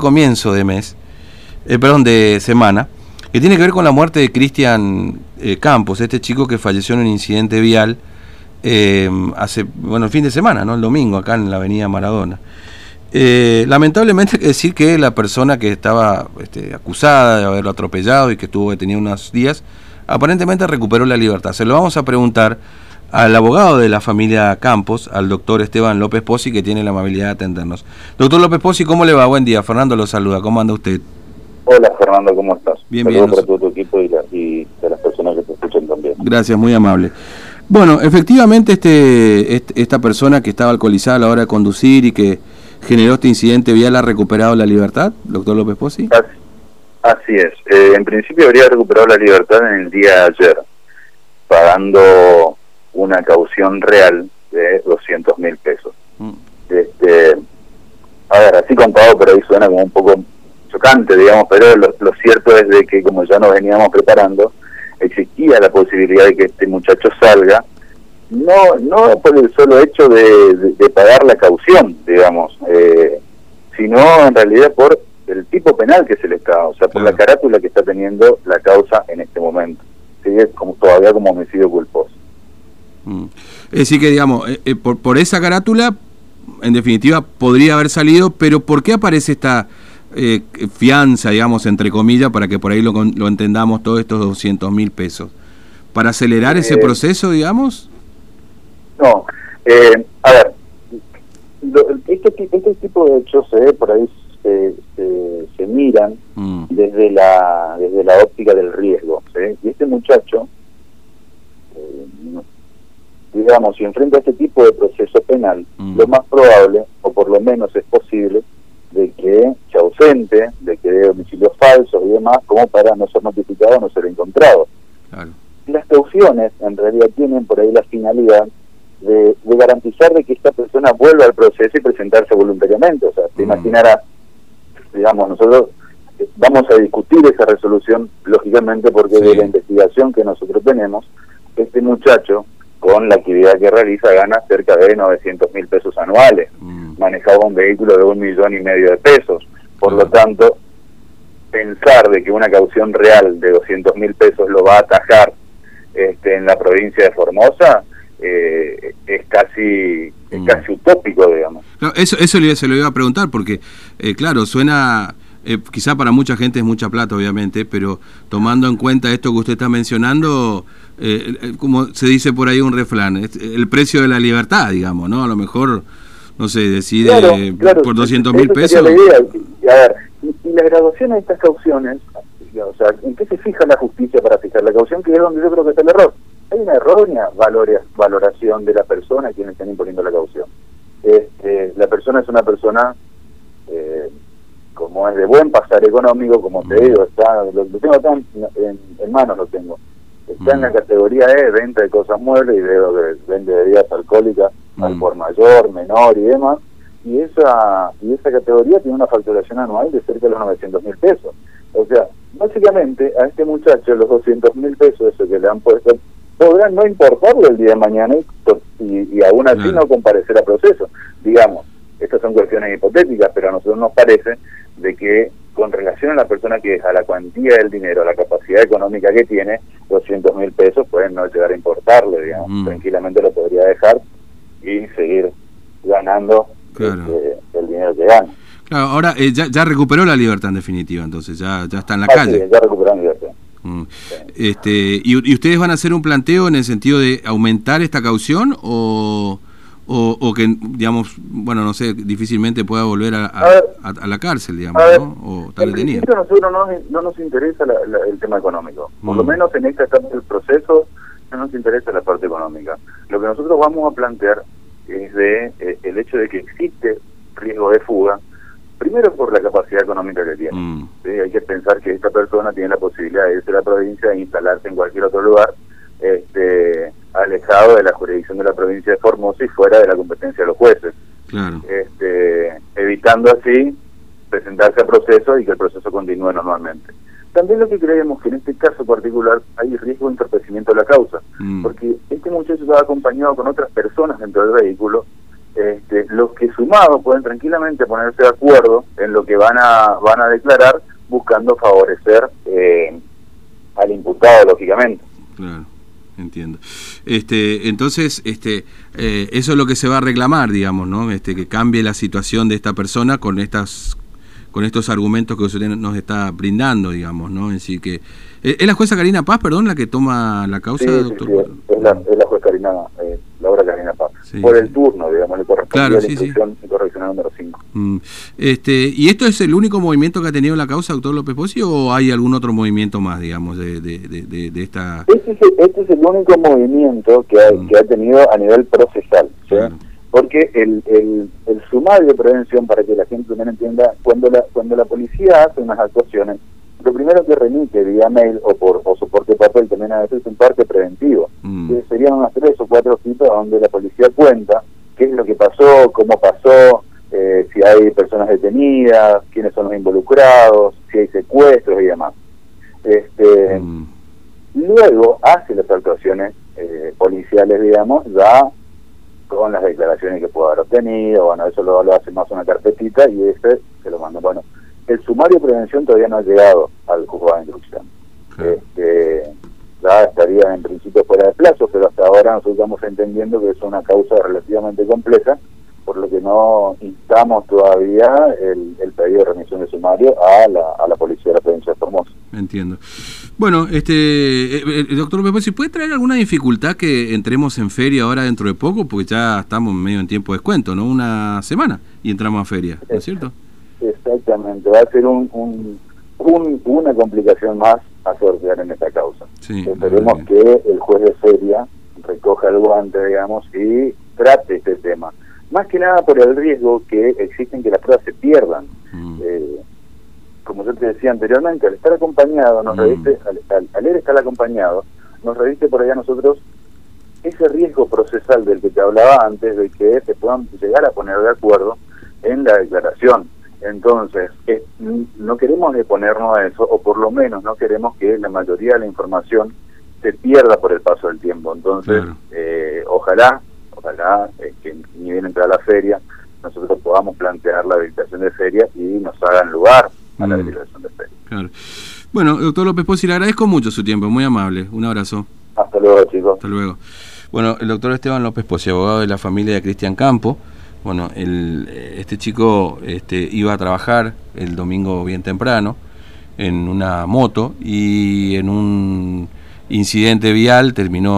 comienzo de mes, eh, perdón, de semana, que tiene que ver con la muerte de Cristian eh, Campos, este chico que falleció en un incidente vial eh, hace, bueno, el fin de semana, ¿no? El domingo, acá en la avenida Maradona. Lamentablemente hay que decir que la persona que estaba este, acusada de haberlo atropellado y que estuvo detenido unos días, aparentemente recuperó la libertad. Se lo vamos a preguntar al abogado de la familia Campos, al doctor Esteban López Pozzi, que tiene la amabilidad de atendernos. Doctor López Pozzi, ¿cómo le va? Buen día. Fernando lo saluda. ¿Cómo anda usted? Hola Fernando, ¿cómo estás? Bien, Saludos bien. para todo tu equipo y, la- y de las personas que te escuchan también. Gracias, muy amable. Bueno, efectivamente este, este- esta persona que estaba alcoholizada a la hora de conducir y que generó este incidente vial ha recuperado la libertad, doctor López Pozzi. Así, así es. Eh, en principio habría recuperado la libertad en el día de ayer, pagando una caución real de 200 mil pesos. Mm, Este, a ver, así contado, pero ahí suena como un poco chocante, digamos, pero lo, lo cierto es de que como ya nos veníamos preparando, existía la posibilidad de que este muchacho salga, no no por el solo hecho de, de- de pagar la caución, digamos, eh, sino en realidad por el tipo penal que se le está, o sea, por Claro. la carátula que está teniendo la causa en este momento. Sigue como, todavía como homicidio culposo. Mm. Es decir que, digamos, eh, eh, por, por esa carátula, en definitiva, podría haber salido, pero ¿por qué aparece esta eh, fianza, digamos, entre comillas, para que por ahí lo, lo entendamos, todos estos 200 mil pesos? ¿Para acelerar ese Eh, proceso, digamos? No, eh, a ver, lo- este, este tipo de hechos eh, por ahí se, se, se miran Mm, desde la desde la óptica del riesgo. ¿sí? Y este muchacho, digamos, si enfrenta este tipo de proceso penal, Mm. lo más probable, o por lo menos es posible, de que se ausente, de que dé domicilios falsos y demás, como para no ser notificado no ser encontrado claro. las cauciones en realidad tienen por ahí la finalidad de, de garantizar de que esta persona vuelva al proceso y presentarse voluntariamente. O sea, te Mm. imaginarás, digamos, nosotros eh, vamos a discutir esa resolución, lógicamente, porque Sí. de la investigación que nosotros tenemos, este muchacho, con la actividad que realiza, gana cerca de 900 mil pesos anuales. Mm, Manejaba un vehículo de un millón y medio de pesos. Por lo Claro. tanto, pensar de que una caución real de 200 mil pesos lo va a atajar este, en la provincia de Formosa eh, es casi es Mm. casi utópico, digamos. Claro, eso, eso le- se lo iba a preguntar porque, eh, claro, suena, eh, quizá para mucha gente es mucha plata, obviamente, pero tomando en cuenta esto que usted está mencionando, eh, eh, como se dice por ahí un refrán, el precio de la libertad, digamos, ¿no? A lo mejor, no sé, decide Claro, claro, por 200 mil pesos. la idea. Y, A ver, y, y la graduación de estas cauciones, o sea, ¿en qué se fija la justicia para fijar la caución? Que es donde yo creo que está el error. Hay una errónea valoración de la persona a quienes están imponiendo la caución. Este, la persona es una persona, como es de buen pasar económico, como te Mm. digo, está lo, lo tengo acá en, en- manos, lo tengo. Está en Mm. la categoría E, venta de cosas muebles y de, de- vende bebidas alcohólicas al Mm. por mayor, menor y demás y esa y esa categoría tiene una facturación anual de cerca de los 900 mil pesos. O sea, básicamente a este muchacho los 200 mil pesos eso que le han puesto podrán no importarle el día de mañana y, y, y aún así no comparecer a proceso. Digamos, estas son cuestiones hipotéticas, pero a nosotros nos parece que con relación a la persona que es, a la cuantía del dinero, a la capacidad económica que tiene, 200 mil pesos pueden no llegar a importarle, digamos. Mm. Tranquilamente lo podría dejar y seguir ganando Claro. este, el dinero que gana. Claro, ahora eh, ya, ya recuperó la libertad en definitiva, entonces ya, ya está en la Así calle. es, ya recuperando libertad. Mm. Este, ¿y, y ustedes van a hacer un planteo en el sentido de aumentar esta caución o, o, o que, digamos, bueno, no sé, difícilmente pueda volver a, a- A ver. a- a la cárcel, digamos, ver, ¿no? O en detenido. a nosotros no, no nos interesa la- la- el tema económico. Por lo Mm. menos en esta etapa del proceso no nos interesa la parte económica. Lo que nosotros vamos a plantear es de eh, el hecho de que existe riesgo de fuga, primero por la capacidad económica que tiene. Mm, ¿sí? Hay que pensar que esta persona tiene la posibilidad de irse a la provincia e instalarse en cualquier otro lugar, este, alejado de la jurisdicción de la provincia de Formosa y fuera de la competencia de los jueces, claro. este, evitando así presentarse a proceso y que el proceso continúe normalmente. También lo que creemos que en este caso particular hay riesgo de entorpecimiento de la causa, Mm, porque este muchacho estaba acompañado con otras personas dentro del vehículo, este, los que sumados pueden tranquilamente ponerse de acuerdo en lo que van a van a declarar buscando favorecer eh, al imputado lógicamente claro entiendo. Este entonces este eh, eso es lo que se va a reclamar digamos no este que cambie la situación de esta persona con estas con estos argumentos que usted nos está brindando digamos no es decir que eh, es la jueza Karina Paz perdón la que toma la causa doctor es, la, es la jueza Karina eh, Laura Karina Paz. Por el turno, digamos, le corresponde la instrucción Este, ¿Y esto es el único movimiento que ha tenido la causa, doctor López Pozzi, o hay algún otro movimiento más, digamos, de, de, de, esta...? Este es, el, este es, el, único movimiento que ha, mm. que ha tenido a nivel procesal, Porque el, el, el sumario de prevención, para que la gente también entienda, cuando la, cuando la policía hace unas actuaciones, lo primero que remite vía mail o por o soporte papel también a veces es un parte preventivo. Mm. serían unas tres o cuatro citas donde la policía cuenta qué es lo que pasó, cómo pasó, si hay personas detenidas, quiénes son los involucrados, si hay secuestros y demás. Este, mm. Luego hace las actuaciones eh, policiales, digamos, ya con las declaraciones que pudo haber obtenido, bueno, eso lo, lo hace más una carpetita y ese se lo manda. Bueno, el sumario de prevención todavía no ha llegado al juzgado de instrucción. Este, ya estaría en principio fuera de plazo, pero hasta ahora nosotros estamos entendiendo que es una causa relativamente compleja, que no instamos todavía el, pedido de remisión de sumario a la, a la Policía de la Provincia de Formosa. Entiendo. Bueno, este, eh, eh, doctor ¿si puede traer alguna dificultad que entremos en feria ahora dentro de poco? Porque ya estamos medio en tiempo de descuento, ¿no? Una semana y entramos a feria, ¿no es cierto? Exactamente, va a ser un, un, una complicación más a sortear en esta causa. Esperemos que el juez de feria recoja el guante, digamos, y trate este tema. Más que nada por el riesgo que existen que las pruebas se pierdan. Mm. Eh, como yo te decía anteriormente, al estar acompañado, nos mm. reviste, al, al, estar acompañado, nos reviste por allá nosotros ese riesgo procesal del que te hablaba antes, de que se puedan llegar a poner de acuerdo en la declaración. Entonces, no queremos exponernos a eso, o por lo menos no queremos que la mayoría de la información se pierda por el paso del tiempo. Entonces, eh, ojalá, ojalá bien entrar a la feria, nosotros podamos plantear la habilitación de feria y nos hagan lugar a la mm. habilitación de feria. Bueno, doctor López Pozzi, le agradezco mucho su tiempo, muy amable. Un abrazo. Hasta luego, chicos. Hasta luego. Bueno, el doctor Esteban López Pozzi, abogado de la familia de Cristian Campo. Bueno, el, este chico este, iba a trabajar el domingo bien temprano en una moto y en un incidente vial terminó